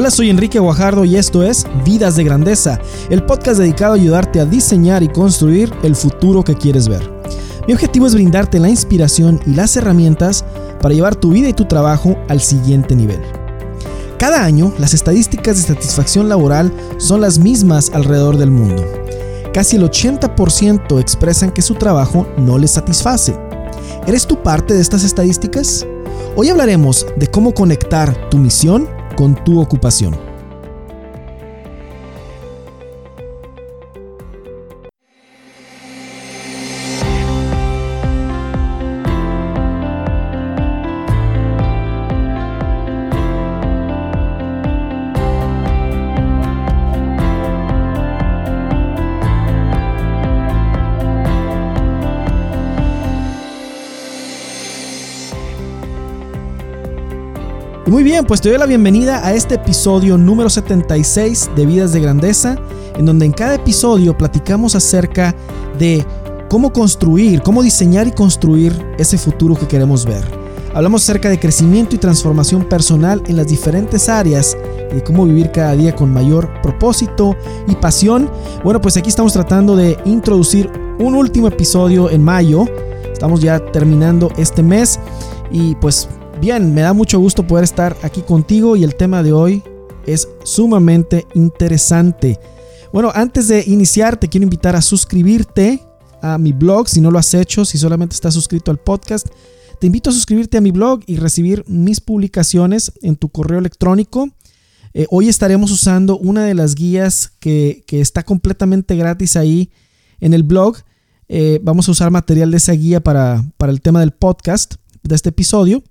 Hola, soy Enrique Guajardo y esto es Vidas de Grandeza, el podcast dedicado a ayudarte a diseñar y construir el futuro que quieres ver. Mi objetivo es brindarte la inspiración y las herramientas para llevar tu vida y tu trabajo al siguiente nivel. Cada año, las estadísticas de satisfacción laboral son las mismas alrededor del mundo. Casi el 80% expresan que su trabajo no les satisface. ¿Eres tú parte de estas estadísticas? Hoy hablaremos de cómo conectar tu misión con tu ocupación. Muy bien, pues te doy la bienvenida a este episodio número 76 de Vidas de Grandeza, en donde en cada episodio platicamos acerca de cómo construir, cómo diseñar y construir ese futuro que queremos ver. Hablamos acerca de crecimiento y transformación personal en las diferentes áreas y de cómo vivir cada día con mayor propósito y pasión. Bueno, pues aquí estamos tratando de introducir un último episodio en mayo. Estamos ya terminando este mes y pues Bien, me da mucho gusto poder estar aquí contigo y el tema de hoy es sumamente interesante. Bueno, antes de iniciar te quiero invitar a suscribirte a mi blog si no lo has hecho, si solamente estás suscrito al podcast. Te invito a suscribirte a mi blog y recibir mis publicaciones en tu correo electrónico. Eh, hoy estaremos usando una de las guías que, está completamente gratis ahí en el blog. Eh, vamos a usar material de esa guía para, para el tema del podcast, de este episodio.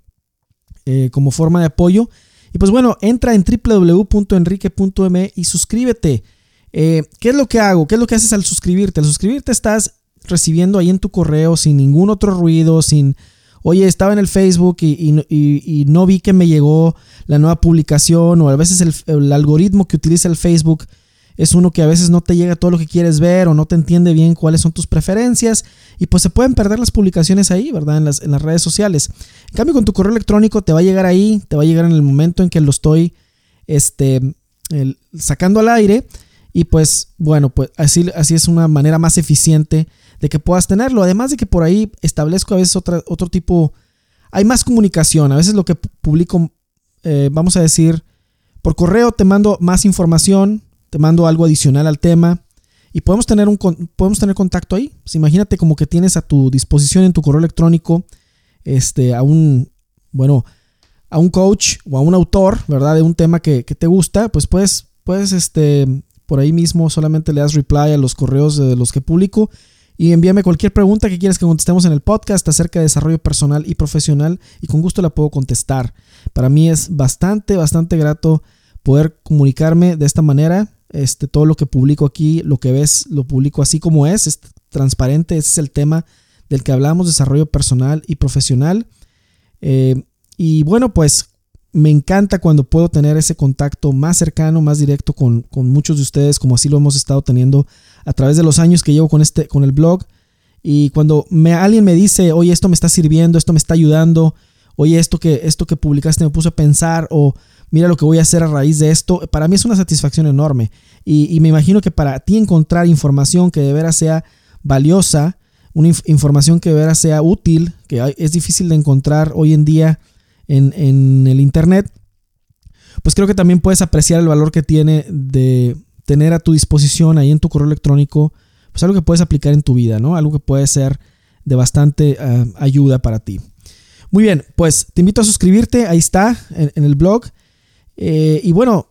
Eh, como forma de apoyo. Y pues bueno, entra en www.enrique.me y suscríbete. Eh, ¿Qué es lo que hago? ¿Qué es lo que haces al suscribirte? Al suscribirte estás recibiendo ahí en tu correo sin ningún otro ruido, sin, oye, estaba en el Facebook y, no vi que me llegó la nueva publicación o a veces el, el algoritmo que utiliza el Facebook es uno que a veces no te llega todo lo que quieres ver o no te entiende bien cuáles son tus preferencias y pues se pueden perder las publicaciones ahí, ¿verdad? En las, en las redes sociales. En cambio, con tu correo electrónico te va a llegar ahí, te va a llegar en el momento en que lo estoy este, sacando al aire y pues bueno, pues así, así es una manera más eficiente de que puedas tenerlo. Además de que por ahí establezco a veces otro tipo, hay más comunicación, a veces lo que publico, eh, vamos a decir, por correo te mando más información, te mando algo adicional al tema y podemos tener, un, podemos tener contacto ahí. Pues imagínate como que tienes a tu disposición en tu correo electrónico este, a un, bueno, a un coach o a un autor, ¿verdad? De un tema que, te gusta, pues puedes, puedes, este, por ahí mismo solamente le das reply a los correos de los que publico y envíame cualquier pregunta que quieras que contestemos en el podcast acerca de desarrollo personal y profesional y con gusto la puedo contestar. Para mí es bastante, bastante grato poder comunicarme de esta manera este, todo lo que publico aquí, lo que ves, lo publico así como es, es transparente. Ese es el tema del que hablamos, desarrollo personal y profesional. Eh, y bueno, pues me encanta cuando puedo tener ese contacto más cercano, más directo con, muchos de ustedes, como así lo hemos estado teniendo a través de los años que llevo con, este, con el blog. Y cuando alguien me dice, oye, esto me está sirviendo, esto me está ayudando, oye, esto que, esto que publicaste me puso a pensar, o mira lo que voy a hacer a raíz de esto, para mí es una satisfacción enorme. Y, me imagino que para ti encontrar información que de veras sea valiosa, una información que de veras sea útil, que es difícil de encontrar hoy en día en, el Internet, pues creo que también puedes apreciar el valor que tiene de tener a tu disposición ahí en tu correo electrónico, pues algo que puedes aplicar en tu vida, ¿no? Algo que puede ser de bastante eh, ayuda para ti. Muy bien, pues te invito a suscribirte, ahí está, en el blog. Eh, y bueno,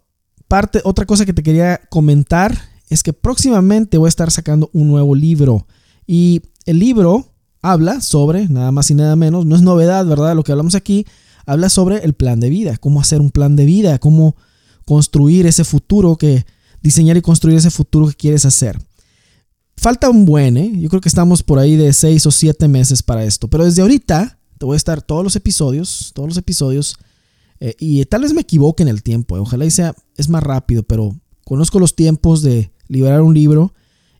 parte, otra cosa que te quería comentar es que próximamente voy a estar sacando un nuevo libro. Y el libro habla sobre, nada más y nada menos, no es novedad, ¿verdad? Lo que hablamos aquí, habla sobre el plan de vida, cómo hacer un plan de vida, cómo construir ese futuro que, diseñar y construir ese futuro que quieres hacer. Falta un buen, ¿eh? Yo creo que estamos por ahí de seis o siete meses para esto, pero desde ahorita te voy a estar todos los episodios, todos los episodios eh, y tal vez me equivoque en el tiempo, eh, ojalá y sea, es más rápido, pero conozco los tiempos de liberar un libro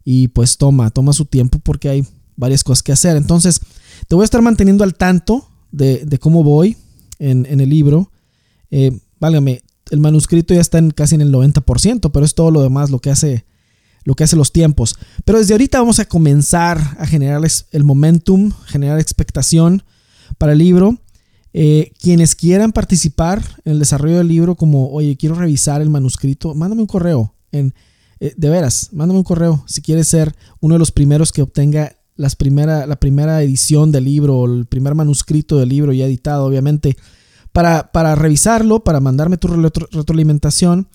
y pues toma, toma su tiempo porque hay varias cosas que hacer. Entonces, te voy a estar manteniendo al tanto de, cómo voy en, el libro. Eh, válgame, el manuscrito ya está en casi en el 90%, pero es todo lo demás lo que hace lo que hace los tiempos. Pero desde ahorita vamos a comenzar a generar el momentum, generar expectación para el libro. Eh, quienes quieran participar en el desarrollo del libro, como, oye, quiero revisar el manuscrito, mándame un correo. Eh, de veras, mándame un correo si quieres ser uno de los primeros que obtenga las primera, la primera edición del libro o el primer manuscrito del libro ya editado, obviamente. Para, para revisarlo, para mandarme tu retroalimentación,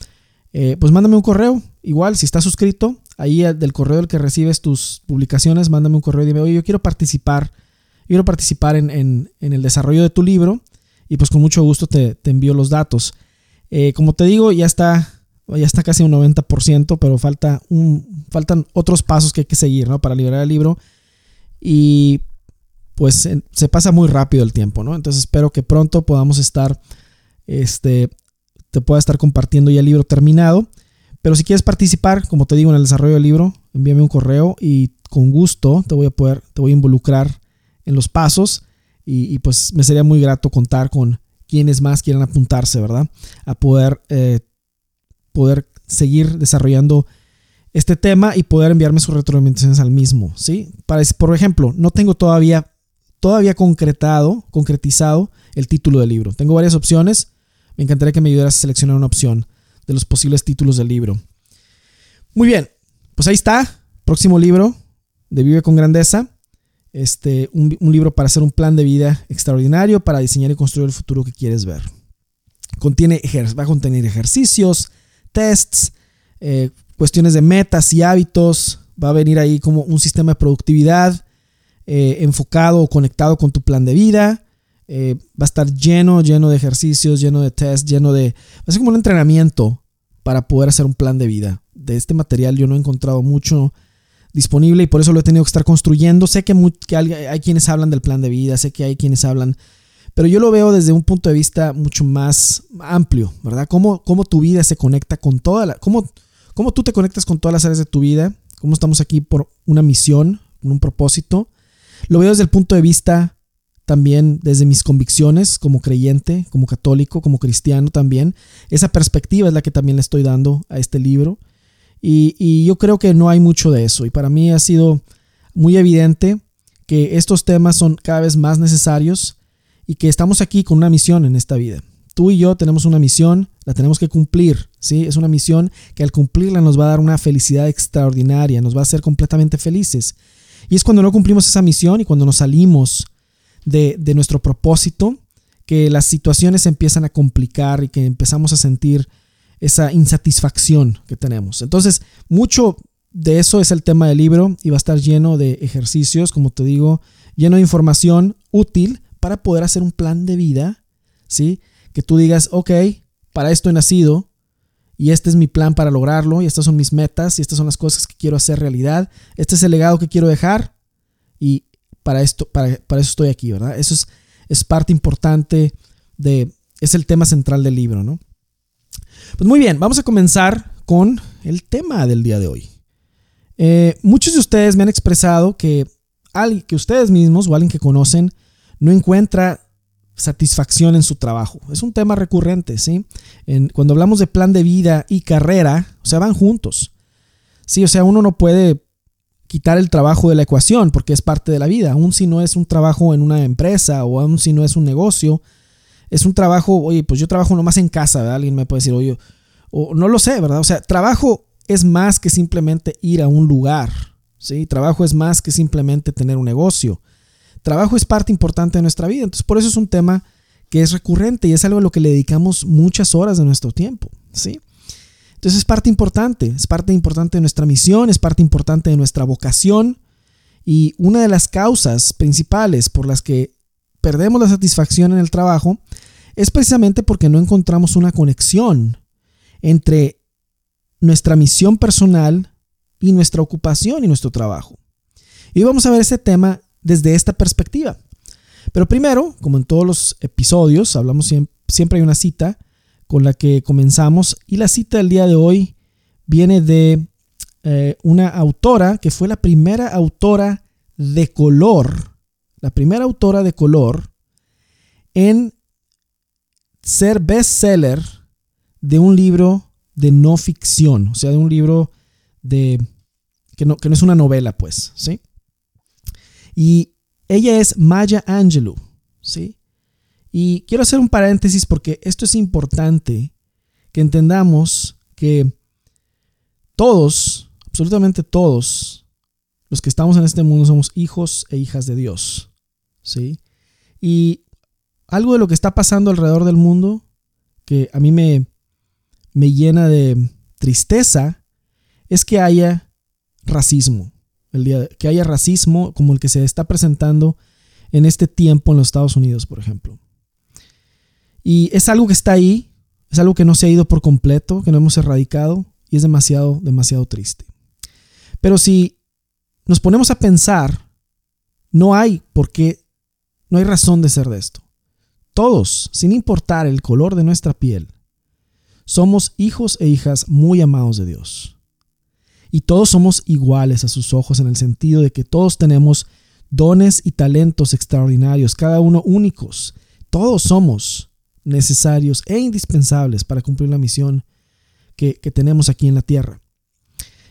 eh, pues mándame un correo. Igual, si estás suscrito, ahí del correo del que recibes tus publicaciones, mándame un correo y dime, oye, yo quiero participar quiero participar en, el desarrollo de tu libro y pues con mucho gusto te, envío los datos. Eh, como te digo, ya está, ya está casi un 90%, pero falta faltan otros pasos que hay que seguir ¿no? para liberar el libro. Y pues se pasa muy rápido el tiempo, ¿no? Entonces espero que pronto podamos estar, este, te pueda estar compartiendo ya el libro terminado. Pero si quieres participar, como te digo, en el desarrollo del libro, envíame un correo y con gusto te voy a poder, te voy a involucrar en los pasos y, pues me sería muy grato contar con quienes más quieran apuntarse, ¿verdad? A poder, eh, poder seguir desarrollando este tema y poder enviarme sus retroalimentaciones al mismo, ¿sí? Para, por ejemplo, no tengo todavía, todavía concretado, concretizado el título del libro. Tengo varias opciones. Me encantaría que me ayudaras a seleccionar una opción de los posibles títulos del libro. Muy bien, pues ahí está. Próximo libro de Vive con Grandeza este, un, libro para hacer un plan de vida extraordinario, para diseñar y construir el futuro que quieres ver. Contiene, va a contener ejercicios, tests, eh, cuestiones de metas y hábitos. Va a venir ahí como un sistema de productividad eh, enfocado o conectado con tu plan de vida. Eh, va a estar lleno, lleno de ejercicios, lleno de tests, lleno de... Va a ser como un entrenamiento para poder hacer un plan de vida. De este material yo no he encontrado mucho disponible y por eso lo he tenido que estar construyendo. Sé que, hay, quienes hablan del plan de vida, sé que hay quienes hablan, pero yo lo veo desde un punto de vista mucho más amplio, ¿verdad? Cómo, cómo tu vida se conecta con toda la... Cómo, cómo tú te conectas con todas las áreas de tu vida, cómo estamos aquí por una misión, un propósito. Lo veo desde el punto de vista también desde mis convicciones como creyente, como católico, como cristiano también. Esa perspectiva es la que también le estoy dando a este libro. Y, yo creo que no hay mucho de eso. Y para mí ha sido muy evidente que estos temas son cada vez más necesarios y que estamos aquí con una misión en esta vida. Tú y yo tenemos una misión, la tenemos que cumplir, ¿sí? Es una misión que al cumplirla nos va a dar una felicidad extraordinaria, nos va a hacer completamente felices. Y es cuando no cumplimos esa misión y cuando nos salimos de, de nuestro propósito que las situaciones empiezan a complicar y que empezamos a sentir esa insatisfacción que tenemos. Entonces, mucho de eso es el tema del libro y va a estar lleno de ejercicios, como te digo, lleno de información útil para poder hacer un plan de vida, ¿sí? Que tú digas, ok, para esto he nacido y este es mi plan para lograrlo y estas son mis metas y estas son las cosas que quiero hacer realidad, este es el legado que quiero dejar y para esto, para, para eso estoy aquí, ¿verdad? Eso es, es parte importante de, es el tema central del libro, ¿no? Pues muy bien, vamos a comenzar con el tema del día de hoy. Eh, muchos de ustedes me han expresado que, alguien, que ustedes mismos o alguien que conocen no encuentra satisfacción en su trabajo. Es un tema recurrente, ¿sí? cuando hablamos de plan de vida y carrera, o sea, van juntos. Sí, o sea, uno no puede quitar el trabajo de la ecuación porque es parte de la vida, aun si no es un trabajo en una empresa o aun si no es un negocio, es un trabajo, oye, pues yo trabajo nomás en casa, ¿verdad? Alguien me puede decir, oye, o no lo sé, ¿verdad? O sea, trabajo es más que simplemente ir a un lugar, ¿sí? Trabajo es más que simplemente tener un negocio. Trabajo es parte importante de nuestra vida, entonces por eso es un tema que es recurrente y es algo a lo que le dedicamos muchas horas de nuestro tiempo, ¿sí? Entonces es parte importante, es parte importante de nuestra misión, es parte importante de nuestra vocación y una de las causas principales por las que perdemos la satisfacción en el trabajo es precisamente porque no encontramos una conexión entre nuestra misión personal y nuestra ocupación y nuestro trabajo. Y vamos a ver este tema desde esta perspectiva. Pero primero, como en todos los episodios, hablamos siempre, hay una cita con la que comenzamos y la cita del día de hoy viene de eh, una autora que fue la primera autora de color la primera autora de color en ser bestseller de un libro de no ficción, o sea, de un libro de que no, que no es una novela, pues, ¿sí? Y ella es Maya Angelou, ¿sí? Y quiero hacer un paréntesis porque esto es importante que entendamos que todos, absolutamente todos, los que estamos en este mundo somos hijos e hijas de Dios, ¿sí? Y algo de lo que está pasando alrededor del mundo que a mí me, me llena de tristeza es que haya racismo. El día, que haya racismo como el que se está presentando en este tiempo en los Estados Unidos, por ejemplo. Y es algo que está ahí, es algo que no se ha ido por completo, que no hemos erradicado y es demasiado, demasiado triste. Pero si nos ponemos a pensar, no hay por qué, no hay razón de ser de esto. Todos, sin importar el color de nuestra piel, somos hijos e hijas muy amados de Dios. Y todos somos iguales a sus ojos en el sentido de que todos tenemos dones y talentos extraordinarios, cada uno únicos. Todos somos necesarios e indispensables para cumplir la misión que, tenemos aquí en la tierra.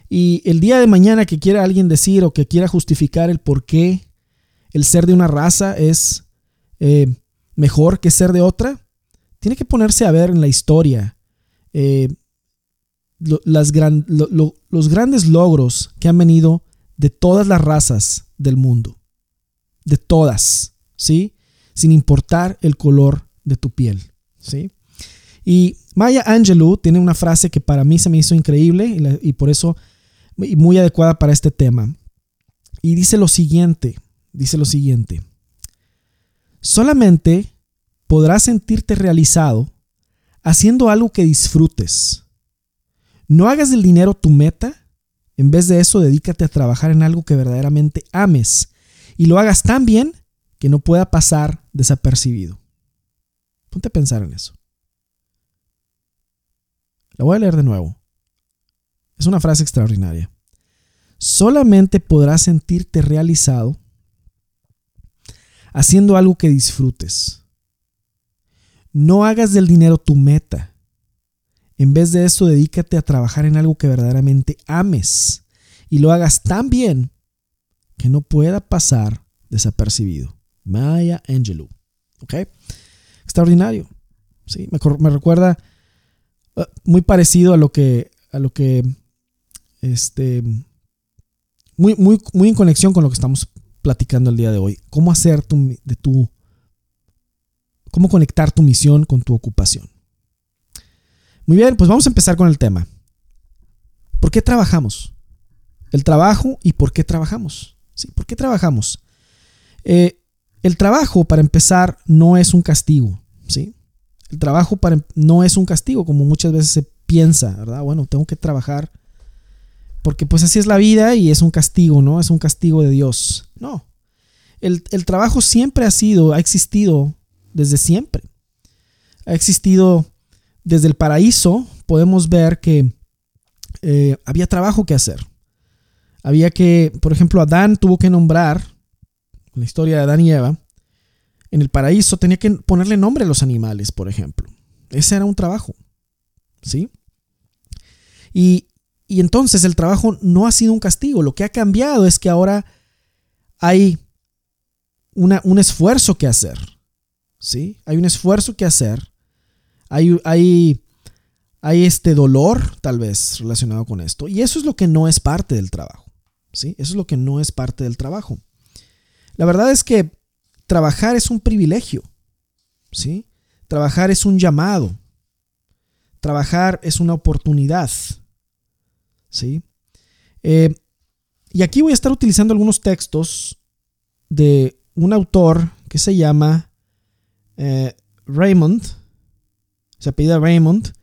Y el día de mañana que quiera alguien decir o que quiera justificar el por qué el ser de una raza es eh, mejor que ser de otra, tiene que ponerse a ver en la historia eh, los grandes logros que han venido de todas las razas del mundo. De todas, ¿sí? Sin importar el color de tu piel, ¿sí? Y Maya Angelou tiene una frase que para mí se me hizo increíble y, y por eso muy adecuada para este tema. Y dice lo siguiente, dice lo siguiente. Solamente podrás sentirte realizado haciendo algo que disfrutes. No hagas del dinero tu meta. En vez de eso, dedícate a trabajar en algo que verdaderamente ames y lo hagas tan bien que no pueda pasar desapercibido. Ponte a pensar en eso. La voy a leer de nuevo. Es una frase extraordinaria. Solamente podrás sentirte realizado haciendo algo que disfrutes. No hagas del dinero tu meta. En vez de eso, dedícate a trabajar en algo que verdaderamente ames y lo hagas tan bien que no pueda pasar desapercibido. Maya Angelou. ¿Ok? Extraordinario. Sí, me, recuerda uh, muy parecido a lo que, a lo que, este, muy, muy, muy en conexión con lo que estamos platicando el día de hoy. Cómo hacer de tu, cómo conectar tu misión con tu ocupación. Muy bien, pues vamos a empezar con el tema. ¿Por qué trabajamos? El trabajo y por qué trabajamos. ¿Sí? ¿Por qué trabajamos? Eh, el trabajo, para empezar, no es un castigo. ¿sí? El trabajo para, em, no es un castigo, como muchas veces se piensa, ¿verdad? Bueno, tengo que trabajar porque pues así es la vida y es un castigo, ¿no? Es un castigo de Dios. No. El, trabajo siempre ha sido, ha existido desde siempre. Ha existido desde el paraíso. Podemos ver que eh, había trabajo que hacer. Había que, por ejemplo, Adán tuvo que nombrar, la historia de Adán y Eva, en el paraíso tenía que ponerle nombre a los animales, por ejemplo. Ese era un trabajo. ¿Sí? Y, y entonces el trabajo no ha sido un castigo. Lo que ha cambiado es que ahora hay un esfuerzo que hacer. ¿Sí? Hay un esfuerzo que hacer. Hay, hay, hay este dolor tal vez relacionado con esto. Y eso es lo que no es parte del trabajo. ¿Sí? Eso es lo que no es parte del trabajo. La verdad es que trabajar es un privilegio. ¿Sí? Trabajar es un llamado. Trabajar es una oportunidad. ¿Sí? Eh, y aquí voy a estar utilizando algunos textos de un autor que se llama eh, Raymond, se apellida Raymond,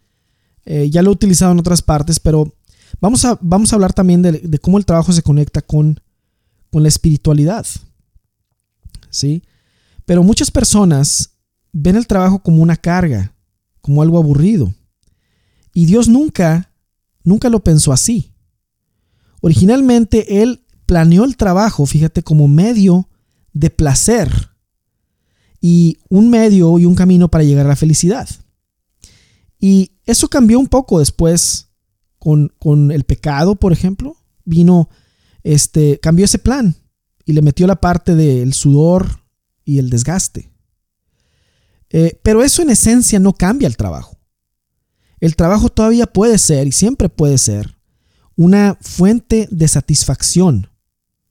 eh, ya lo he utilizado en otras partes, pero vamos a, vamos a hablar también de, cómo el trabajo se conecta con, con la espiritualidad, ¿sí? Pero muchas personas ven el trabajo como una carga, como algo aburrido. Y Dios nunca nunca lo pensó así. Originalmente él planeó el trabajo, fíjate, como medio de placer y un medio y un camino para llegar a la felicidad. Y eso cambió un poco después con, con el pecado, por ejemplo. Vino, este, cambió ese plan y le metió la parte del sudor y el desgaste. Eh, pero eso en esencia no cambia el trabajo. El trabajo todavía puede ser y siempre puede ser una fuente de satisfacción,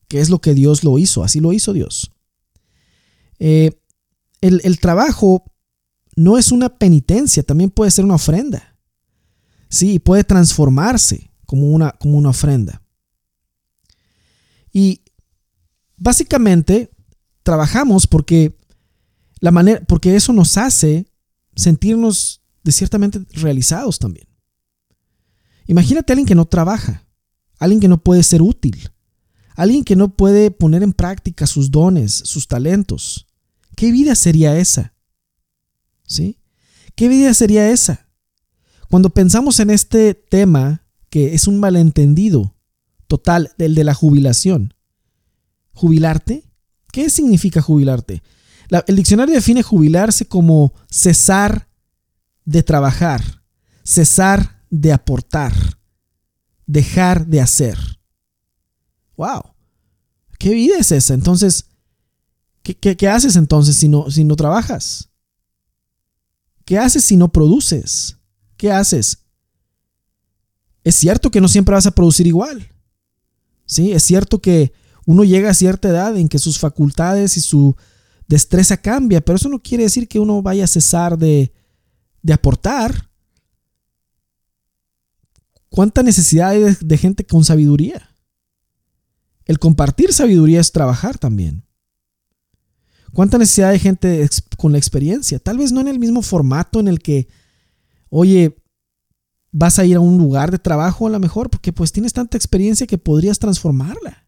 que es lo que Dios lo hizo, así lo hizo Dios. Eh, el, el, trabajo no es una penitencia, también puede ser una ofrenda. Sí, puede transformarse como una, como una ofrenda. Y básicamente trabajamos porque la manera, porque eso nos hace sentirnos de ciertamente realizados también. Imagínate a alguien que no trabaja, alguien que no puede ser útil, alguien que no puede poner en práctica sus dones, sus talentos. ¿Qué vida sería esa? ¿Sí? ¿Qué vida sería esa? Cuando pensamos en este tema, que es un malentendido total, del de la jubilación, ¿jubilarte? ¿Qué significa jubilarte? el diccionario define jubilarse como cesar de trabajar, cesar de aportar, dejar de hacer. ¡Wow! ¿Qué vida es esa? Entonces, ¿qué, haces entonces si no, si no trabajas? ¿Qué haces si no produces? ¿Qué haces? Es cierto que no siempre vas a producir igual. Sí, es cierto que uno llega a cierta edad en que sus facultades y su destreza cambia, pero eso no quiere decir que uno vaya a cesar de, de aportar. ¿Cuánta necesidad hay de, gente con sabiduría? El compartir sabiduría es trabajar también. ¿Cuánta necesidad hay gente con la experiencia? Tal vez no en el mismo formato en el que, oye, vas a ir a un lugar de trabajo a lo mejor, porque pues tienes tanta experiencia que podrías transformarla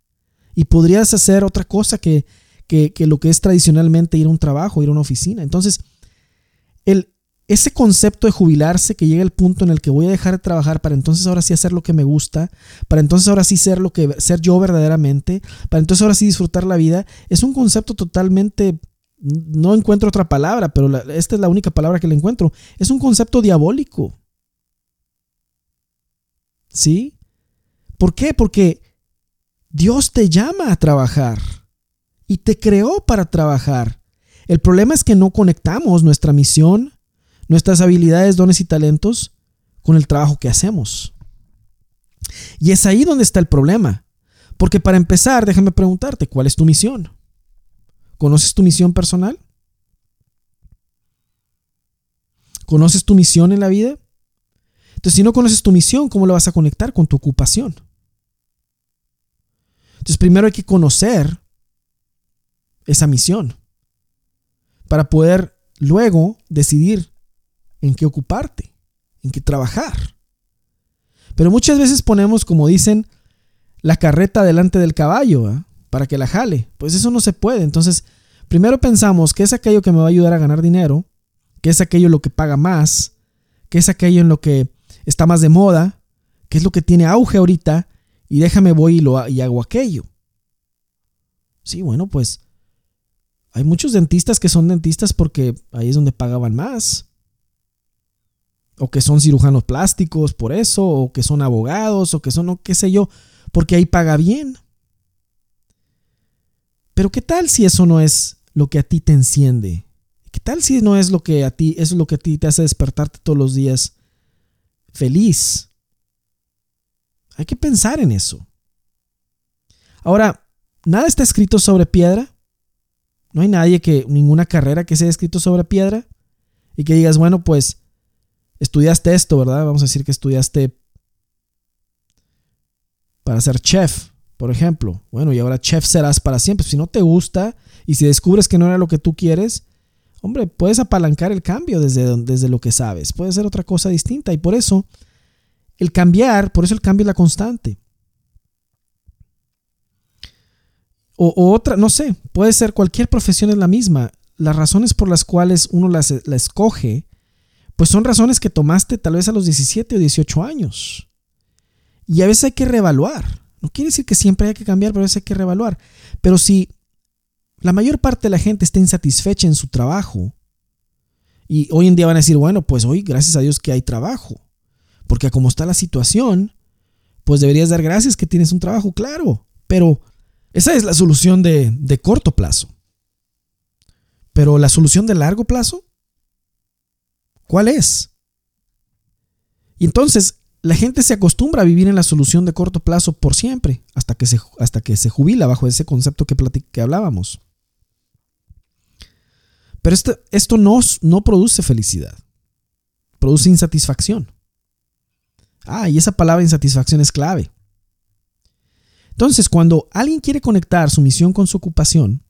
y podrías hacer otra cosa que, que, lo que es tradicionalmente ir a un trabajo, ir a una oficina. Entonces, el, ese concepto de jubilarse que llega el punto en el que voy a dejar de trabajar para entonces ahora sí hacer lo que me gusta, para entonces ahora sí ser lo que ser yo verdaderamente, para entonces ahora sí disfrutar la vida, es un concepto totalmente no encuentro otra palabra, pero esta es la única palabra que le encuentro. Es un concepto diabólico. ¿Sí? ¿Por qué? Porque Dios te llama a trabajar y te creó para trabajar. El problema es que no conectamos nuestra misión, nuestras habilidades, dones y talentos con el trabajo que hacemos. Y es ahí donde está el problema. Porque para empezar, déjame preguntarte, ¿cuál es tu misión? ¿Conoces tu misión personal? ¿Conoces tu misión en la vida? Entonces, si no conoces tu misión, ¿cómo la vas a conectar con tu ocupación? Entonces, primero hay que conocer esa misión para poder luego decidir en qué ocuparte, en qué trabajar. Pero muchas veces ponemos, como dicen, la carreta delante del caballo para que la jale. Pues eso no se puede. Entonces, primero pensamos que es aquello que me va a ayudar a ganar dinero, que es aquello lo que paga más, que es aquello en lo que está más de moda, que es lo que tiene auge ahorita, y déjame voy y hago aquello. Sí, bueno, pues hay muchos dentistas que son dentistas porque ahí es donde pagaban más. O que son cirujanos plásticos por eso, o que son abogados, o que son, qué sé yo, porque ahí paga bien. Pero ¿qué tal si eso no es lo que a ti te enciende? ¿Qué tal si no es lo que a ti, es lo que a ti te hace despertarte todos los días feliz? Hay que pensar en eso. Ahora, nada está escrito sobre piedra. No hay nadie que, ninguna carrera que sea escrito sobre piedra y que digas, bueno, pues estudiaste esto, ¿verdad? Vamos a decir que estudiaste para ser chef, por ejemplo. Bueno, y ahora chef serás para siempre. Si no te gusta y si descubres que no era lo que tú quieres, hombre, puedes apalancar el cambio desde, desde lo que sabes. Puede ser otra cosa distinta. Y por eso, el cambiar, por eso el cambio es la constante. O, otra, no sé, puede ser cualquier profesión es la misma. Las razones por las cuales uno la escoge, pues son razones que tomaste tal vez a los 17 o 18 años. Y a veces hay que reevaluar. No quiere decir que siempre hay que cambiar, pero a veces hay que reevaluar. Pero si la mayor parte de la gente está insatisfecha en su trabajo Y hoy en día van a decir, bueno, pues hoy gracias a Dios que hay trabajo. Porque como está la situación, pues deberías dar gracias que tienes un trabajo, claro. Pero esa es la solución de, de corto plazo. Pero la solución de largo plazo, ¿cuál es? Y entonces la gente se acostumbra a vivir en la solución de corto plazo por siempre, hasta que se, hasta que se jubila bajo ese concepto que, que hablábamos. Pero esto, esto no, no produce felicidad, produce insatisfacción. Ah, y esa palabra insatisfacción es clave. Entonces, cuando alguien quiere conectar su misión con su ocupación,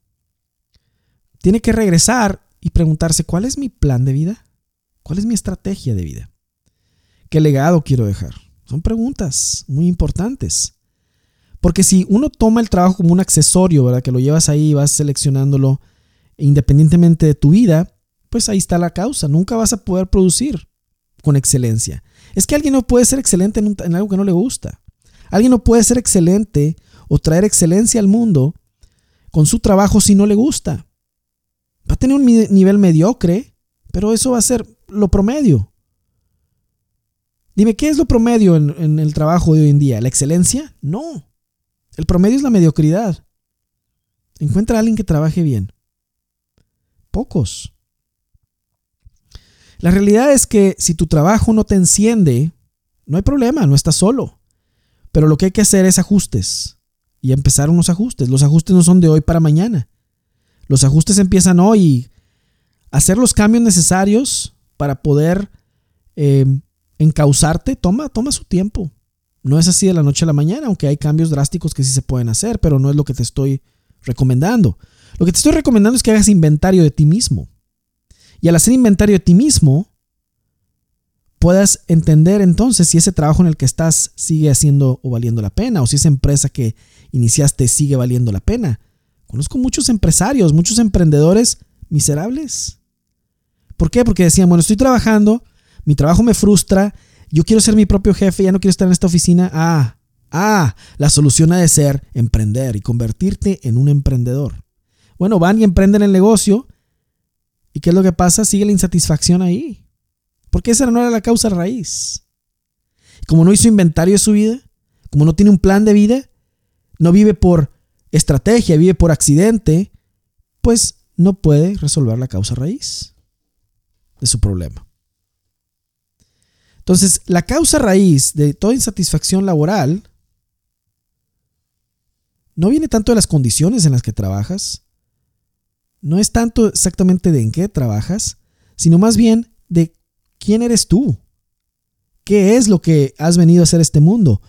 tiene que regresar y preguntarse, ¿cuál es mi plan de vida? ¿Cuál es mi estrategia de vida? ¿Qué legado quiero dejar? Son preguntas muy importantes. Porque si uno toma el trabajo como un accesorio, ¿verdad? Que lo llevas ahí vas seleccionándolo independientemente de tu vida, pues ahí está la causa. Nunca vas a poder producir con excelencia. Es que alguien no puede ser excelente en, algo que no le gusta. Alguien no puede ser excelente o traer excelencia al mundo con su trabajo si no le gusta. Va a tener un nivel mediocre, pero eso va a ser lo promedio. Dime, ¿qué es lo promedio en, el trabajo de hoy en día? ¿La excelencia? No. El promedio es la mediocridad. Encuentra a alguien que trabaje bien. Pocos. La realidad es que si tu trabajo no te enciende, no hay problema, no estás solo. Pero lo que hay que hacer es ajustes. Y empezar unos ajustes. Los ajustes no son de hoy para mañana. Los ajustes empiezan hoy. Hacer los cambios necesarios para poder eh, encauzarte toma, toma su tiempo. No es así de la noche a la mañana, aunque hay cambios drásticos que sí se pueden hacer, pero no es lo que te estoy recomendando. Lo que te estoy recomendando es que hagas inventario de ti mismo. Y al hacer inventario de ti mismo, puedas entender entonces si ese trabajo en el que estás sigue haciendo o valiendo la pena, o si esa empresa que iniciaste sigue valiendo la pena. Conozco muchos empresarios, muchos emprendedores miserables. ¿Por qué? Porque decían, bueno, estoy trabajando, mi trabajo me frustra, yo quiero ser mi propio jefe, ya no quiero estar en esta oficina. Ah, ah, la solución ha de ser emprender y convertirte en un emprendedor. Bueno, van y emprenden el negocio ¿Y qué es lo que pasa? Sigue la insatisfacción ahí. Porque esa no era la causa raíz. Como no hizo inventario de su vida, como no tiene un plan de vida, no vive por estrategia, vive por accidente, pues no puede resolver la causa raíz de su problema. Entonces, la causa raíz de toda insatisfacción laboral no viene tanto de las condiciones en las que trabajas, no es tanto exactamente de en qué trabajas, sino más bien de quién eres tú. ¿Qué es lo que has venido a hacer este mundo?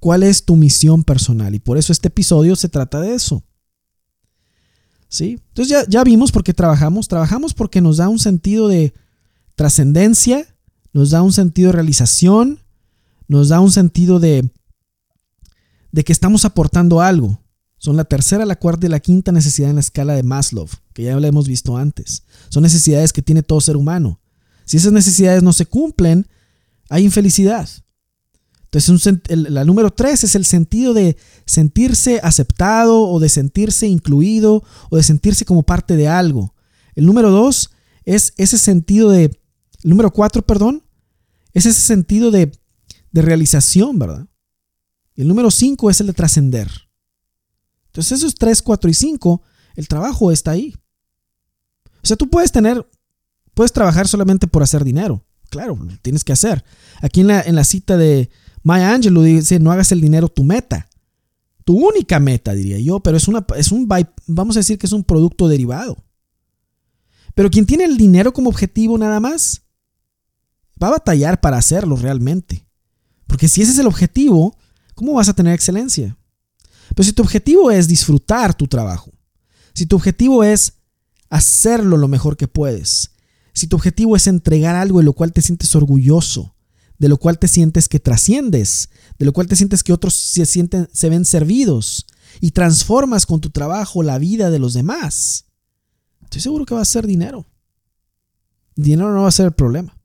¿Cuál es tu misión personal? Y por eso este episodio se trata de eso. ¿Sí? Entonces ya, ya vimos por qué trabajamos. Trabajamos porque nos da un sentido de trascendencia, nos da un sentido de realización, nos da un sentido de, de que estamos aportando algo. Son la tercera, la cuarta y la quinta necesidad en la escala de Maslow, que ya la hemos visto antes. Son necesidades que tiene todo ser humano. Si esas necesidades no se cumplen, hay infelicidad. Entonces, la número tres es el sentido de sentirse aceptado o de sentirse incluido o de sentirse como parte de algo. El número dos es ese sentido de, el número cuatro, perdón, es ese sentido de, de realización, ¿verdad? Y el número cinco es el de trascender. Entonces esos 3, 4 y 5, el trabajo está ahí. O sea, tú puedes tener, puedes trabajar solamente por hacer dinero. Claro, lo tienes que hacer. Aquí en la, en la cita de Maya Angelou dice, no hagas el dinero tu meta. Tu única meta, diría yo, pero es, una, es un, vamos a decir que es un producto derivado. Pero quien tiene el dinero como objetivo nada más, va a batallar para hacerlo realmente. Porque si ese es el objetivo, ¿cómo vas a tener excelencia? Pero si tu objetivo es disfrutar tu trabajo, si tu objetivo es hacerlo lo mejor que puedes, si tu objetivo es entregar algo de lo cual te sientes orgulloso, de lo cual te sientes que trasciendes, de lo cual te sientes que otros se, sienten, se ven servidos y transformas con tu trabajo la vida de los demás, estoy seguro que va a ser dinero. Dinero no va a ser el problema.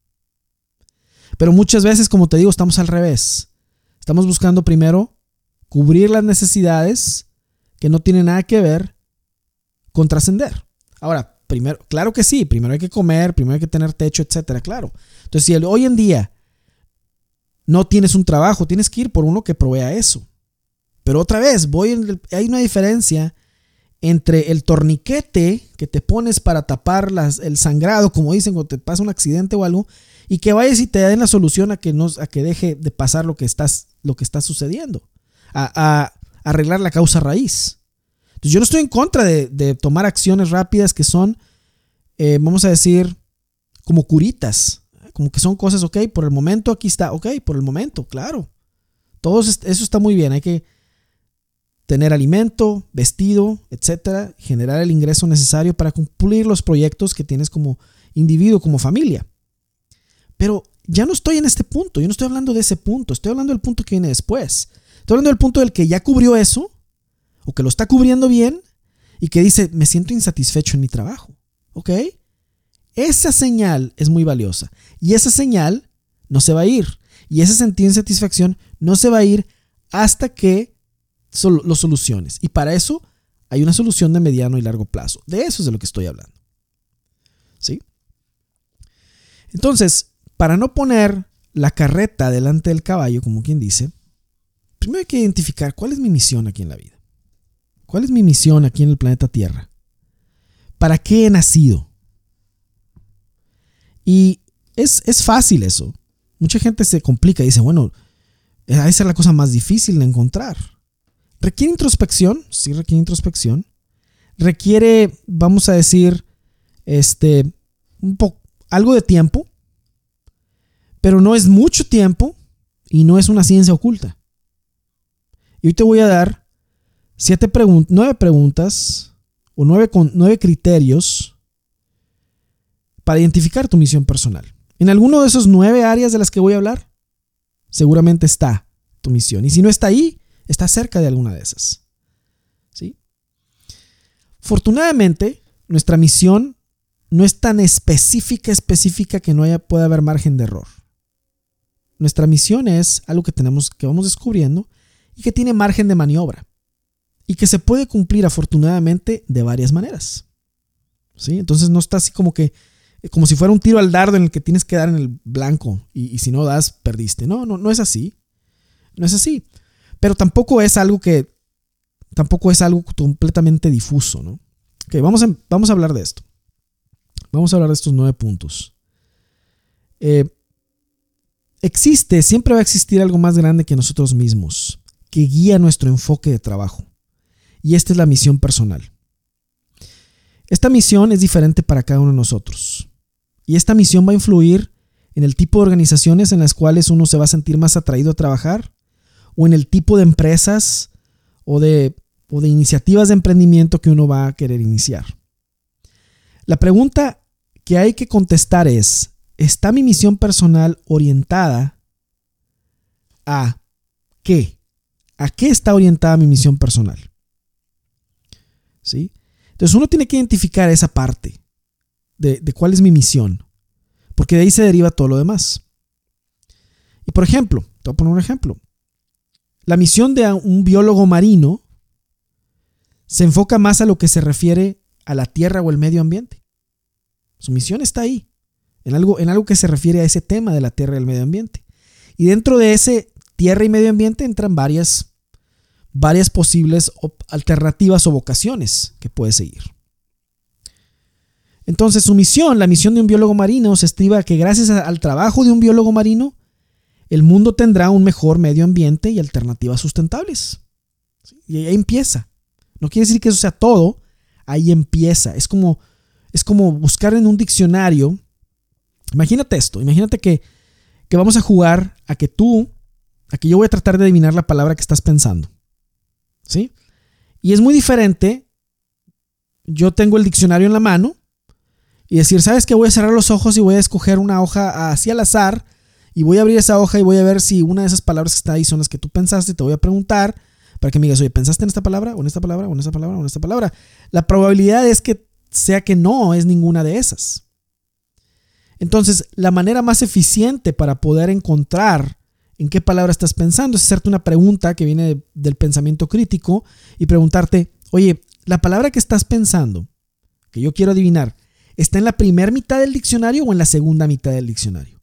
Pero muchas veces, como te digo, estamos al revés. Estamos buscando primero cubrir las necesidades que no tienen nada que ver con trascender. Ahora, primero, claro que sí, primero hay que comer, primero hay que tener techo, etcétera, claro. Entonces, si hoy en día no tienes un trabajo, tienes que ir por uno que provea eso. Pero otra vez, voy hay una diferencia entre el torniquete que te pones para tapar el sangrado, como dicen, cuando te pasa un accidente o algo, y que vayas y te den la solución a que, no, a que deje de pasar lo que, estás, lo que está sucediendo, a, arreglar la causa raíz. Entonces yo no estoy en contra de, tomar acciones rápidas que son, eh, vamos a decir, como curitas, como que son cosas, ok, por el momento aquí está, ok, por el momento, claro. Todo eso está muy bien, hay que tener alimento, vestido, etcétera, generar el ingreso necesario para cumplir los proyectos que tienes como individuo, como familia. Pero ya no estoy en este punto, yo no estoy hablando de ese punto, estoy hablando del punto que viene después. Estoy hablando del punto del que ya cubrió eso, o que lo está cubriendo bien, y que dice, me siento insatisfecho en mi trabajo. ¿Ok? Esa señal es muy valiosa. Y esa señal no se va a ir. Y ese sentido de insatisfacción no se va a ir hasta que los soluciones. Y para eso hay una solución de mediano y largo plazo. De eso es de lo que estoy hablando. ¿Sí? Entonces, para no poner la carreta delante del caballo, como quien dice, primero hay que identificar cuál es mi misión aquí en la vida. ¿Cuál es mi misión aquí en el planeta Tierra? ¿Para qué he nacido? Y es, es fácil eso. Mucha gente se complica y dice, bueno, esa es la cosa más difícil de encontrar. Requiere introspección, sí requiere introspección. Requiere, vamos a decir, este, un poco, algo de tiempo, pero no es mucho tiempo y no es una ciencia oculta. Y hoy te voy a dar siete nueve preguntas o nueve, nueve criterios para identificar tu misión personal. En alguno de esos nueve áreas de las que voy a hablar, seguramente está tu misión. Y si no está ahí, está cerca de alguna de esas. ¿Sí? Fortunadamente, nuestra misión no es tan específica, específica que no haya, pueda haber margen de error. Nuestra misión es algo que tenemos, que vamos descubriendo y que tiene margen de maniobra y que se puede cumplir afortunadamente de varias maneras. ¿Sí? Entonces no está así como que como si fuera un tiro al dardo en el que tienes que dar en el blanco y, y si no das, perdiste. No, no, no es así. No es así. Pero tampoco es algo que, tampoco es algo completamente difuso, ¿no? Ok, vamos a, vamos a hablar de esto. Vamos a hablar de estos nueve puntos. Eh, existe, siempre va a existir algo más grande que nosotros mismos, que guía nuestro enfoque de trabajo. Y esta es la misión personal. Esta misión es diferente para cada uno de nosotros. Y esta misión va a influir en el tipo de organizaciones en las cuales uno se va a sentir más atraído a trabajar o en el tipo de empresas o de, o de iniciativas de emprendimiento que uno va a querer iniciar. La pregunta que hay que contestar es, ¿está mi misión personal orientada a qué? ¿A qué está orientada mi misión personal? ¿Sí? Entonces uno tiene que identificar esa parte de, de cuál es mi misión, porque de ahí se deriva todo lo demás. Y por ejemplo, te voy a poner un ejemplo. La misión de un biólogo marino se enfoca más a lo que se refiere a la tierra o el medio ambiente. Su misión está ahí, en algo, en algo que se refiere a ese tema de la tierra y el medio ambiente. Y dentro de ese tierra y medio ambiente entran varias, varias posibles alternativas o vocaciones que puede seguir. Entonces su misión, la misión de un biólogo marino, se estriba que gracias al trabajo de un biólogo marino, el mundo tendrá un mejor medio ambiente y alternativas sustentables. Y ahí empieza. No quiere decir que eso sea todo, ahí empieza. Es como, es como buscar en un diccionario. Imagínate esto, imagínate que, que vamos a jugar a que tú, a que yo voy a tratar de adivinar la palabra que estás pensando. ¿Sí? Y es muy diferente. Yo tengo el diccionario en la mano y decir, ¿sabes qué? Voy a cerrar los ojos y voy a escoger una hoja así al azar y voy a abrir esa hoja y voy a ver si una de esas palabras que está ahí son las que tú pensaste. Te voy a preguntar para que me digas, oye, ¿pensaste en esta palabra? ¿O en esta palabra? ¿O en esta palabra? ¿O en esta palabra? La probabilidad es que sea que no es ninguna de esas. Entonces, la manera más eficiente para poder encontrar en qué palabra estás pensando es hacerte una pregunta que viene del pensamiento crítico y preguntarte, oye, la palabra que estás pensando, que yo quiero adivinar, ¿Está en la primera mitad del diccionario o en la segunda mitad del diccionario?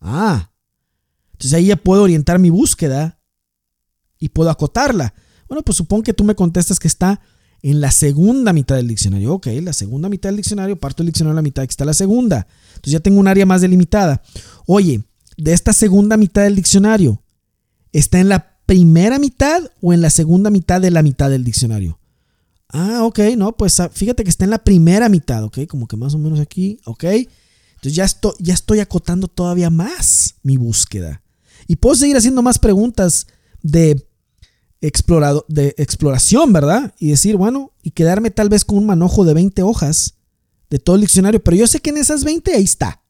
Ah, entonces ahí ya puedo orientar mi búsqueda y puedo acotarla. Bueno, pues supongo que tú me contestas que está en la segunda mitad del diccionario. Ok, la segunda mitad del diccionario, parto el diccionario a la mitad, aquí está la segunda. Entonces ya tengo un área más delimitada. Oye, de esta segunda mitad del diccionario, ¿está en la primera mitad o en la segunda mitad de la mitad del diccionario? Ah, ok, no, pues ah, fíjate que está en la primera mitad, ok, como que más o menos aquí, ok. Entonces ya estoy, ya estoy acotando todavía más mi búsqueda. Y puedo seguir haciendo más preguntas de explorado, de exploración, ¿verdad? Y decir, bueno, y quedarme tal vez con un manojo de 20 hojas de todo el diccionario, pero yo sé que en esas 20 ahí está.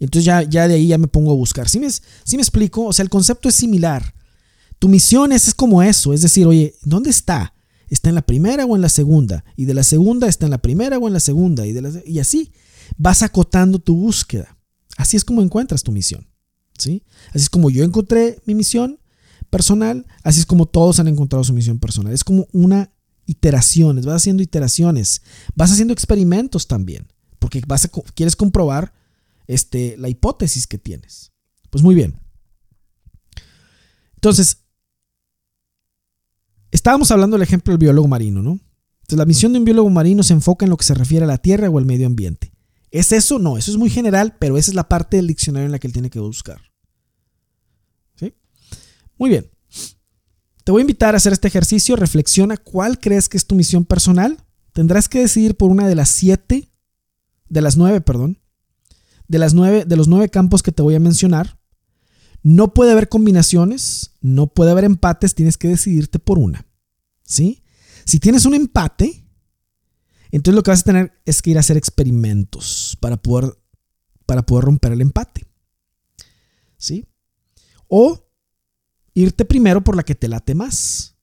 Entonces ya, ya de ahí ya me pongo a buscar. ¿Sí me, me explico? O sea, el concepto es similar. Tu misión es, es como eso, es decir, oye, ¿dónde está? ¿Está en la primera o en la segunda? Y de la segunda está en la primera o en la segunda. Y, de y así vas acotando tu búsqueda. Así es como encuentras tu misión. ¿sí? Así es como yo encontré mi misión personal, así es como todos han encontrado su misión personal. Es como una iteración, vas haciendo iteraciones, vas haciendo experimentos también, porque vas a, quieres comprobar este, la hipótesis que tienes. Pues muy bien. Entonces, estábamos hablando del ejemplo del biólogo marino, ¿no? Entonces, la misión de un biólogo marino se enfoca en lo que se refiere a la tierra o al medio ambiente. ¿Es eso? No, eso es muy general, pero esa es la parte del diccionario en la que él tiene que buscar. Muy bien. Te voy a invitar a hacer este ejercicio. Reflexiona cuál crees que es tu misión personal. Tendrás que decidir por una de las siete, de las nueve, perdón, de las nueve, de los nueve campos que te voy a mencionar. No puede haber combinaciones, no puede haber empates, tienes que decidirte por una. ¿Sí? Si tienes un empate, entonces lo que vas a tener es que ir a hacer experimentos para poder, para poder romper el empate. ¿Sí? O irte primero por la que te late más.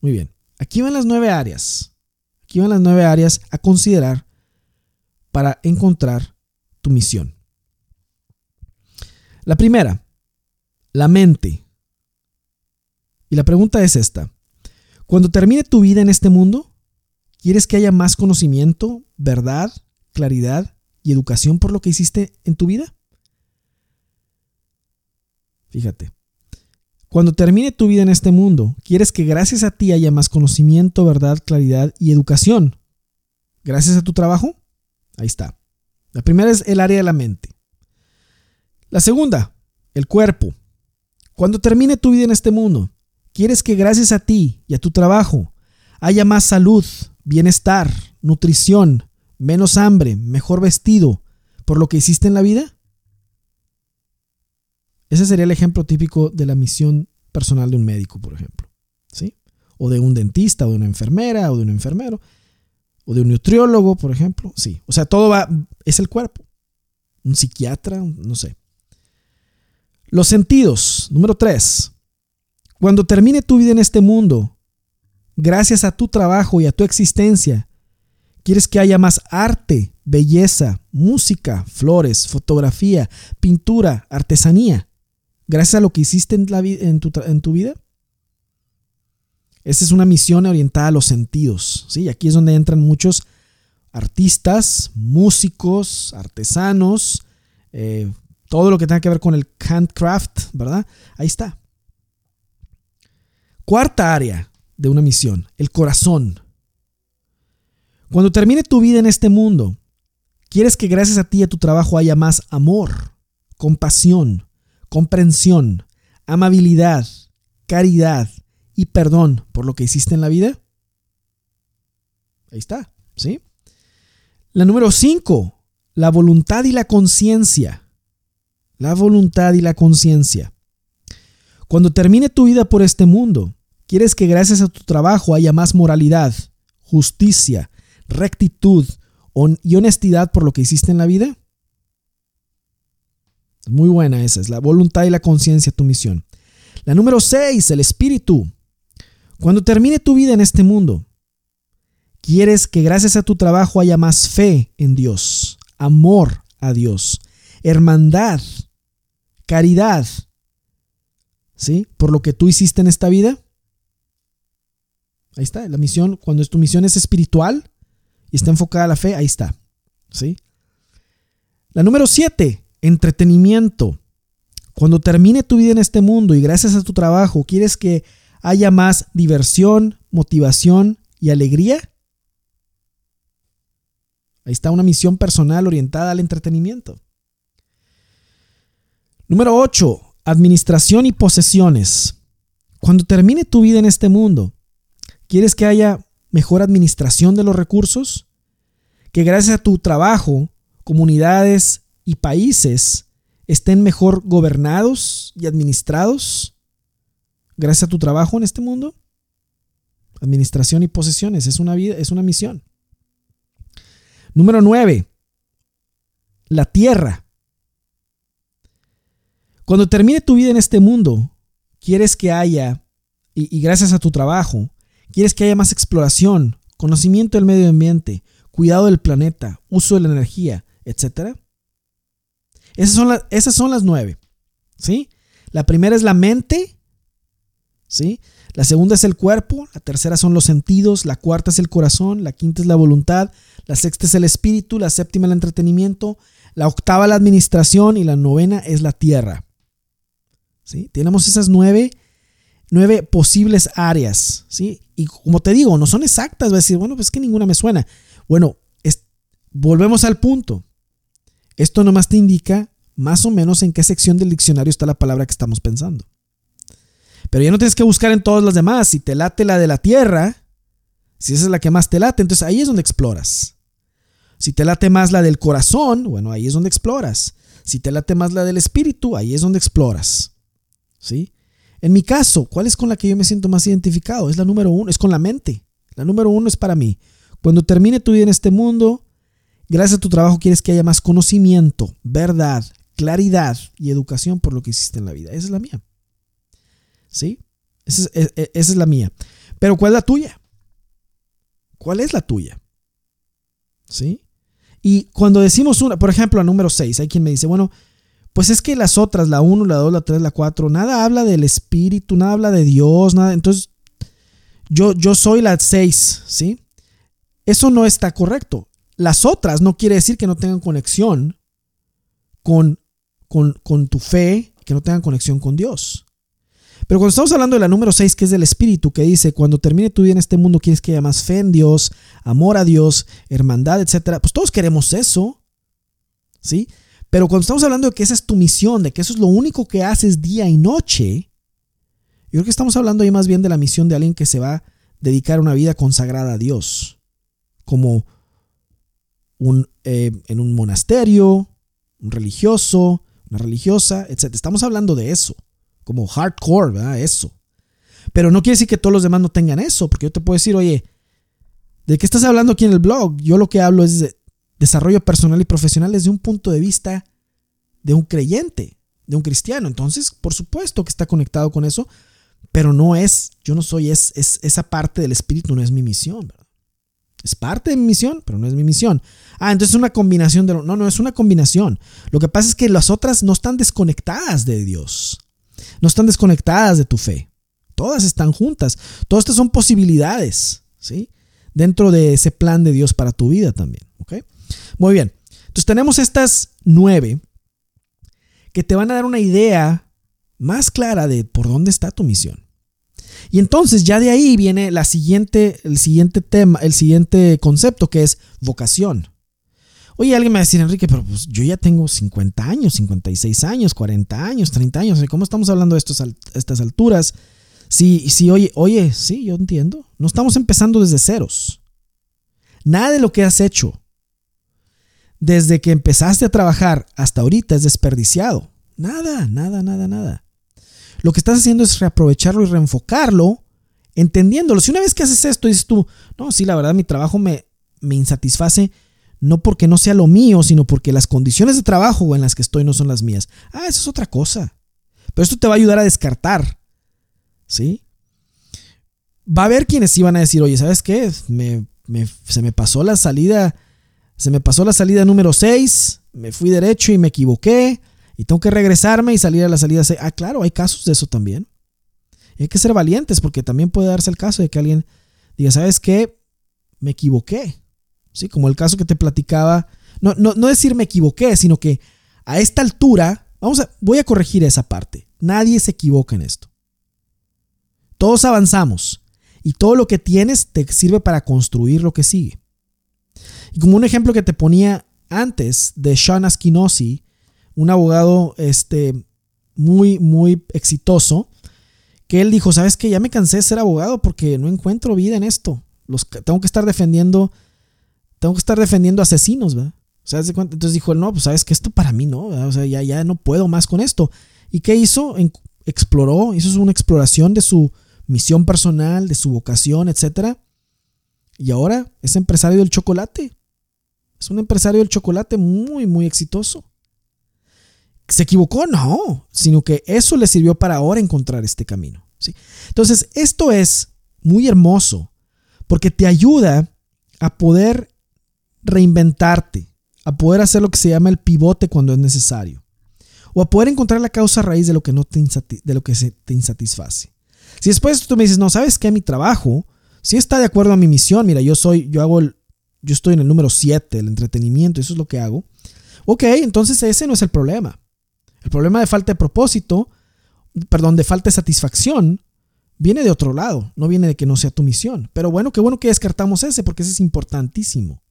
Muy bien. Aquí van las nueve áreas. Aquí van las nueve áreas a considerar para encontrar tu misión. La primera, la mente. Y la pregunta es esta. Cuando termine tu vida en este mundo, ¿quieres que haya más conocimiento, verdad, claridad y educación por lo que hiciste en tu vida? Fíjate, cuando termine tu vida en este mundo, quieres que gracias a ti haya más conocimiento, verdad, claridad y educación. Gracias a tu trabajo. Ahí está. La primera es el área de la mente. La segunda, el cuerpo. Cuando termine tu vida en este mundo, quieres que gracias a ti y a tu trabajo haya más salud, bienestar, nutrición, menos hambre, mejor vestido, por lo que hiciste en la vida. Ese sería el ejemplo típico de la misión personal de un médico, por ejemplo. ¿sí? O de un dentista, o de una enfermera, o de un enfermero, o de un nutriólogo, por ejemplo. Sí. O sea, todo va, es el cuerpo. Un psiquiatra, no sé. Los sentidos. Número tres. Cuando termine tu vida en este mundo, gracias a tu trabajo y a tu existencia, quieres que haya más arte, belleza, música, flores, fotografía, pintura, artesanía gracias a lo que hiciste en, tu, vida. Esa es una misión orientada a los sentidos. ¿sí? Aquí es donde entran muchos artistas, músicos, artesanos, eh, todo lo que tenga que ver con el handcraft, ¿verdad? Ahí está. Cuarta área de una misión, el corazón. Cuando termine tu vida en este mundo, quieres que gracias a ti y a tu trabajo haya más amor, compasión, comprensión, amabilidad, caridad y perdón por lo que hiciste en la vida? Ahí está, ¿sí? La número 5, la voluntad y la conciencia. La voluntad y la conciencia. Cuando termine tu vida por este mundo, quieres que gracias a tu trabajo haya más moralidad, justicia, rectitud y honestidad por lo que hiciste en la vida? Muy buena esa, es la voluntad y la conciencia, tu misión. La número 6, el espíritu. Cuando termine tu vida en este mundo, quieres que gracias a tu trabajo haya más fe en Dios, amor a Dios, hermandad, caridad, ¿sí? Por lo que tú hiciste en esta vida. Ahí está, la misión, cuando tu misión es espiritual y está enfocada a la fe, ahí está. ¿sí? La número 7, entretenimiento. Cuando termine tu vida en este mundo y gracias a tu trabajo quieres que haya más diversión, motivación y alegría, ahí está una misión personal orientada al entretenimiento. Número 8. Administración y posesiones. Cuando termine tu vida en este mundo, ¿quieres que haya mejor administración de los recursos? Que gracias a tu trabajo, comunidades y países estén mejor gobernados y administrados gracias a tu trabajo en este mundo? Administración y posesiones es una vida, es una misión. Número 9. La tierra. Cuando termine tu vida en este mundo, quieres que haya, y, gracias a tu trabajo, quieres que haya más exploración, conocimiento del medio ambiente, cuidado del planeta, uso de la energía, etc. Esas son, las nueve. ¿sí? La primera es la mente, ¿sí? La segunda es el cuerpo, la tercera son los sentidos, la cuarta es el corazón, la quinta es la voluntad, la sexta es el espíritu, la séptima el entretenimiento, la octava la administración y la novena es la tierra. Tenemos esas nueve, nueve posibles áreas, ¿sí? Y como te digo, no son exactas, va a decir, bueno, pues que ninguna me suena. Bueno, volvemos al punto. Esto nomás te indica más o menos en qué sección del diccionario está la palabra que estamos pensando. Pero ya no tienes que buscar en todas las demás. Si te late la de la tierra, si esa es la que más te late, entonces ahí es donde exploras. Si te late más la del corazón, bueno, ahí es donde exploras. Si te late más la del espíritu, ahí es donde exploras. ¿sí? En mi caso, ¿cuál es con la que yo me siento más identificado? Es la número uno, es con la mente. La número uno es para mí. Cuando termine tu vida en este mundo, gracias a tu trabajo quieres que haya más conocimiento, verdad, claridad y educación por lo que hiciste en la vida. Esa es la mía. ¿Sí? Esa es, e, e, la mía. Pero ¿cuál es la tuya? ¿Cuál es la tuya? ¿Sí? Y cuando decimos una, por ejemplo, la número 6, hay quien me dice, bueno, pues es que las otras, la 1, la 2, la 3, la 4, nada habla del espíritu, nada habla de Dios, nada. Entonces, yo, yo soy la 6, ¿sí? Eso no está correcto. Las otras no quiere decir que no tengan conexión con, con, tu fe, que no tengan conexión con Dios. Pero cuando estamos hablando de la número 6, que es del Espíritu, que dice, cuando termine tu vida en este mundo, quieres que haya más fe en Dios, amor a Dios, hermandad, etc. Pues todos queremos eso. ¿Sí? Pero cuando estamos hablando de que esa es tu misión, de que eso es lo único que haces día y noche, yo creo que estamos hablando ahí más bien de la misión de alguien que se va a dedicar una vida consagrada a Dios, como un, eh, en un monasterio, un religioso, una religiosa, etc. Estamos hablando de eso, como hardcore, ¿verdad? Eso. Pero no quiere decir que todos los demás no tengan eso, porque yo te puedo decir, oye, ¿de qué estás hablando aquí en el blog? Yo lo que hablo es de, desarrollo personal y profesional desde un punto de vista de un creyente, de un cristiano. Entonces, por supuesto que está conectado con eso, pero no es, yo no soy, es, esa parte del espíritu no es mi misión, Es parte de mi misión, pero no es mi misión. Ah, entonces es una combinación de... No, no, es una combinación. Lo que pasa es que las otras no están desconectadas de Dios. No están desconectadas de tu fe. Todas están juntas. Todas estas son posibilidades, ¿sí? Dentro de ese plan de Dios para tu vida también, ¿ok? Muy bien. Entonces tenemos estas nueve que te van a dar una idea más clara de por dónde está tu misión. Y entonces ya de ahí viene la siguiente, el siguiente tema, el siguiente concepto que es vocación. Oye, alguien me va a decir, Enrique, pero pues yo ya tengo 50 años, 56 años, 40 años, 30 años. ¿Cómo estamos hablando de estos, estas alturas? Sí, sí, oye, oye, sí, yo entiendo. No estamos empezando desde ceros. Nada de lo que has hecho desde que empezaste a trabajar hasta ahorita es desperdiciado. Nada, nada, nada, nada. Lo que estás haciendo es reaprovecharlo y reenfocarlo, entendiéndolo. Si una vez que haces esto dices tú, no, sí, la verdad mi trabajo me, me insatisface, no porque no sea lo mío, sino porque las condiciones de trabajo en las que estoy no son las mías. Ah, eso es otra cosa. Pero esto te va a ayudar a descartar. ¿Sí? Va a haber quienes iban a decir, oye, ¿sabes qué? se me pasó la salida se me pasó la salida número 6, me fui derecho y me equivoqué y tengo que regresarme y salir a la salida 6. Ah, claro, hay casos de eso también. hay que ser valientes porque también puede darse el caso de que alguien diga, ¿sabes qué? Me equivoqué. Sí, como el caso que te platicaba, no, no, no decir me equivoqué, sino que a esta altura, vamos a, voy a corregir esa parte. Nadie se equivoca en esto. Todos avanzamos y todo lo que tienes te sirve para construir lo que sigue. Y como un ejemplo que te ponía antes de Sean Askinosi, un abogado este, muy, muy exitoso, que él dijo, sabes que ya me cansé de ser abogado porque no encuentro vida en esto. Los, tengo que estar defendiendo, tengo que estar defendiendo asesinos, ¿verdad? O sea, entonces dijo él, no, pues sabes que esto para mí no, o sea, ya, ya no puedo más con esto. ¿Y qué hizo? exploró, hizo una exploración de su misión personal, de su vocación, etc. Y ahora es empresario del chocolate. Es un empresario del chocolate muy, muy exitoso. ¿Se equivocó? No, sino que eso le sirvió para ahora encontrar este camino. ¿sí? Entonces, esto es muy hermoso porque te ayuda a poder reinventarte, a poder hacer lo que se llama el pivote cuando es necesario, o a poder encontrar la causa raíz de lo que, no te, de lo que se te insatisface. Si después tú me dices, no, ¿sabes qué? Mi trabajo si está de acuerdo a mi misión. Mira, yo soy, yo hago el, yo estoy en el número 7, el entretenimiento, eso es lo que hago. Ok, entonces ese no es el problema. El problema de falta de propósito, perdón, de falta de satisfacción, viene de otro lado, no viene de que no sea tu misión. Pero bueno, qué bueno que descartamos ese, porque ese es importantísimo.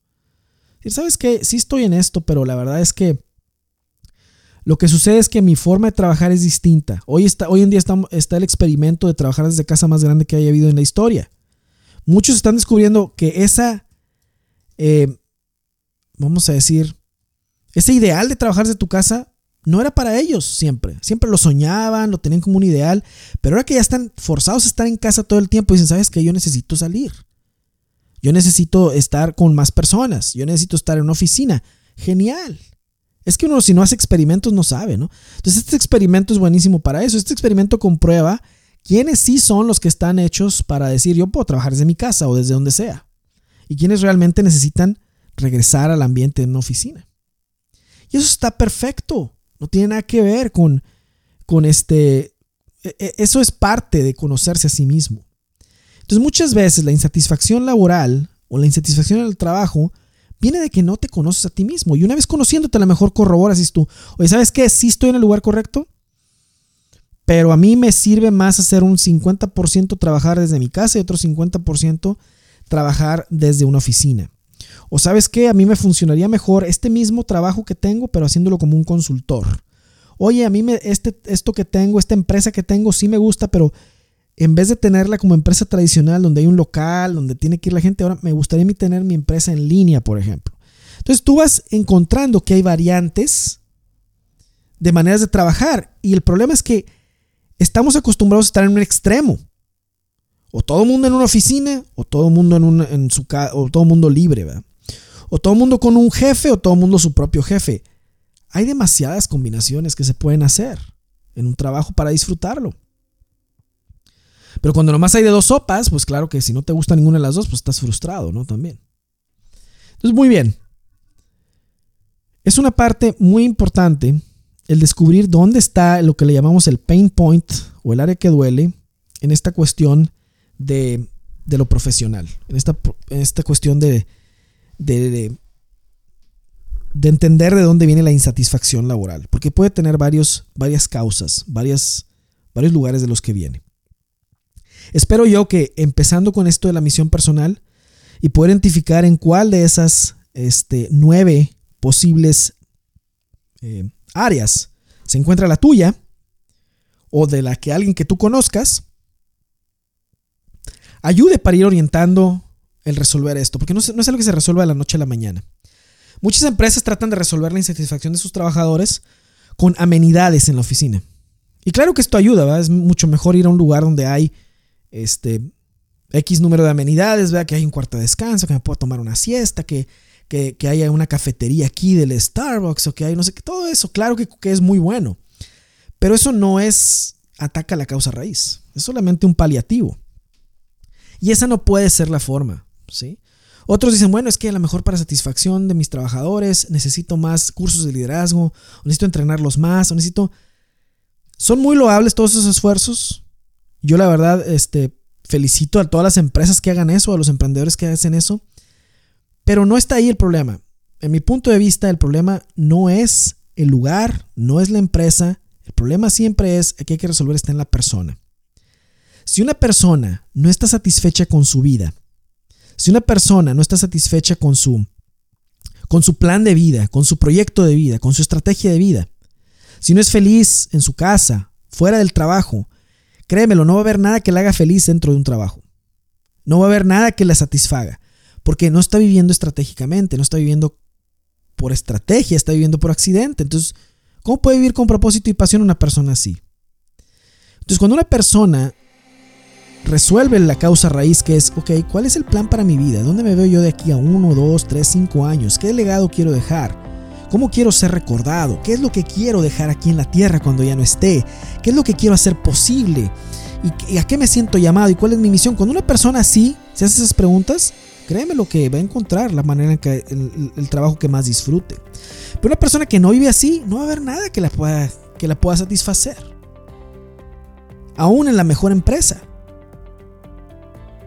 ¿Sabes qué? Sí estoy en esto, pero la verdad es que lo que sucede es que mi forma de trabajar es distinta. Hoy, está, hoy en día está, el experimento de trabajar desde casa más grande que haya habido en la historia. Muchos están descubriendo que esa eh, vamos a decir, ese ideal de trabajar desde tu casa no era para ellos siempre. Siempre lo soñaban, lo tenían como un ideal, pero ahora que ya están forzados a estar en casa todo el tiempo, dicen, ¿sabes qué? Yo necesito salir. Yo necesito estar con más personas. Yo necesito estar en una oficina. Genial. Es que uno si no hace experimentos no sabe, ¿no? Entonces este experimento es buenísimo para eso. Este experimento comprueba quiénes sí son los que están hechos para decir yo puedo trabajar desde mi casa o desde donde sea y quienes realmente necesitan regresar al ambiente de una oficina. Y eso está perfecto, no tiene nada que ver con, con este, e, e, eso es parte de conocerse a sí mismo. Entonces muchas veces la insatisfacción laboral o la insatisfacción en el trabajo viene de que no te conoces a ti mismo. Y una vez conociéndote, a lo mejor corroboras y tú, oye, ¿sabes qué? Sí estoy en el lugar correcto, pero a mí me sirve más hacer un 50% trabajar desde mi casa y otro 50% trabajar desde una oficina. O sabes qué, a mí me funcionaría mejor este mismo trabajo que tengo, pero haciéndolo como un consultor. Oye, a mí me, este, esto que tengo, esta empresa que tengo, sí me gusta, pero en vez de tenerla como empresa tradicional, donde hay un local, donde tiene que ir la gente, ahora me gustaría tener mi empresa en línea, por ejemplo. Entonces tú vas encontrando que hay variantes de maneras de trabajar y el problema es que estamos acostumbrados a estar en un extremo. O todo el mundo en una oficina, o todo el mundo en, en su o todo mundo libre, ¿verdad? O todo mundo con un jefe, o todo mundo su propio jefe. Hay demasiadas combinaciones que se pueden hacer en un trabajo para disfrutarlo. Pero cuando nomás hay de dos sopas, pues claro que si no te gusta ninguna de las dos, pues estás frustrado, ¿no? También. Entonces, muy bien. Es una parte muy importante el descubrir dónde está lo que le llamamos el pain point o el área que duele en esta cuestión de, lo profesional, en esta, esta cuestión de, de, entender de dónde viene la insatisfacción laboral, porque puede tener varios, varias causas, varios lugares de los que viene. Espero yo que empezando con esto de la misión personal y poder identificar en cuál de esas este, nueve posibles eh, áreas se encuentra la tuya o de la que alguien que tú conozcas, ayude para ir orientando el resolver esto, porque no, es algo que se resuelva de la noche a la mañana. Muchas empresas tratan de resolver la insatisfacción de sus trabajadores con amenidades en la oficina. Y claro que esto ayuda, es mucho mejor ir a un lugar donde hay este, X número de amenidades, que hay un cuarto de descanso, que me puedo tomar una siesta, que, que, haya una cafetería aquí del Starbucks, o que hay no sé qué, todo eso, claro que, que es muy bueno. Pero eso no es ataca la causa raíz, es solamente un paliativo. Y esa no puede ser la forma, Otros dicen, bueno, es que a lo mejor para satisfacción de mis trabajadores necesito más cursos de liderazgo, necesito entrenarlos más, o necesito... Son muy loables todos esos esfuerzos. Yo la verdad, este, felicito a todas las empresas que hagan eso, a los emprendedores que hacen eso. Pero no está ahí el problema. en mi punto de vista, el problema no es el lugar, no es la empresa, el problema siempre es que hay que resolver está en la persona. Si una persona no está satisfecha con su vida, si una persona no está satisfecha con su con su plan de vida, con su proyecto de vida, con su estrategia de vida, si no es feliz en su casa, fuera del trabajo, créemelo, no va a haber nada que le haga feliz dentro de un trabajo. No va a haber nada que la satisfaga, porque no está viviendo estratégicamente, no está viviendo por estrategia, está viviendo por accidente. Entonces, ¿cómo puede vivir con propósito y pasión una persona así? Entonces, cuando una persona resuelve la causa raíz que es, ok, ¿cuál es el plan para mi vida? ¿Dónde me veo yo de aquí a uno, dos, tres, cinco años? ¿Qué legado quiero dejar? ¿Cómo quiero ser recordado? ¿Qué es lo que quiero dejar aquí en la tierra cuando ya no esté? ¿Qué es lo que quiero hacer posible? ¿Y a qué me siento llamado? ¿Y cuál es mi misión? Cuando una persona así se hace esas preguntas, créeme lo que va a encontrar la manera en que el, trabajo que más disfrute. Pero una persona que no vive así, no va a haber nada que la pueda, que la pueda satisfacer. Aún en la mejor empresa.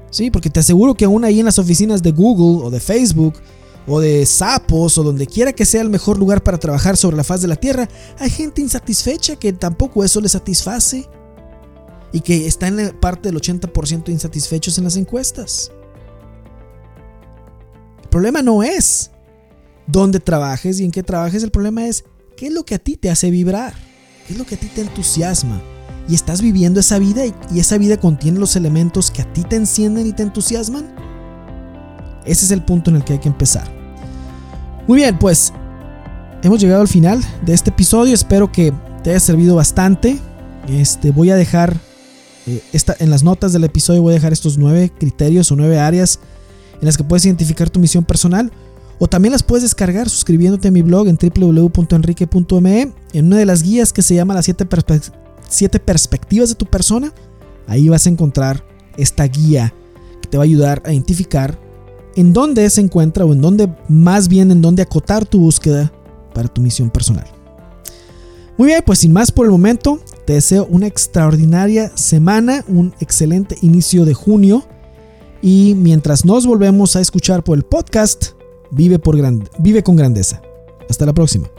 Sí, porque te aseguro que aún ahí en las oficinas de Google o de Facebook o de Sapos o donde quiera que sea el mejor lugar para trabajar sobre la faz de la Tierra, hay gente insatisfecha que tampoco eso le satisface y que está en la parte del 80% insatisfechos en las encuestas. El problema no es dónde trabajes y en qué trabajes, el problema es qué es lo que a ti te hace vibrar, qué es lo que a ti te entusiasma. Y estás viviendo esa vida y esa vida contiene los elementos que a ti te encienden y te entusiasman. Ese es el punto en el que hay que empezar. Muy bien, pues hemos llegado al final de este episodio. Espero que te haya servido bastante. Este, voy a dejar eh, en las notas del episodio voy a dejar estos nueve criterios o nueve áreas en las que puedes identificar tu misión personal. O también las puedes descargar suscribiéndote a mi blog en www.enrique.me en una de las guías que se llama las 7 siete perspectivas de tu persona. Ahí vas a encontrar esta guía que te va a ayudar a identificar en dónde se encuentra o en dónde, más bien en dónde acotar tu búsqueda para tu misión personal. Muy bien, pues sin más por el momento, te deseo una extraordinaria semana, un excelente inicio de junio y mientras nos volvemos a escuchar por el podcast, vive, por vive con grandeza. Hasta la próxima.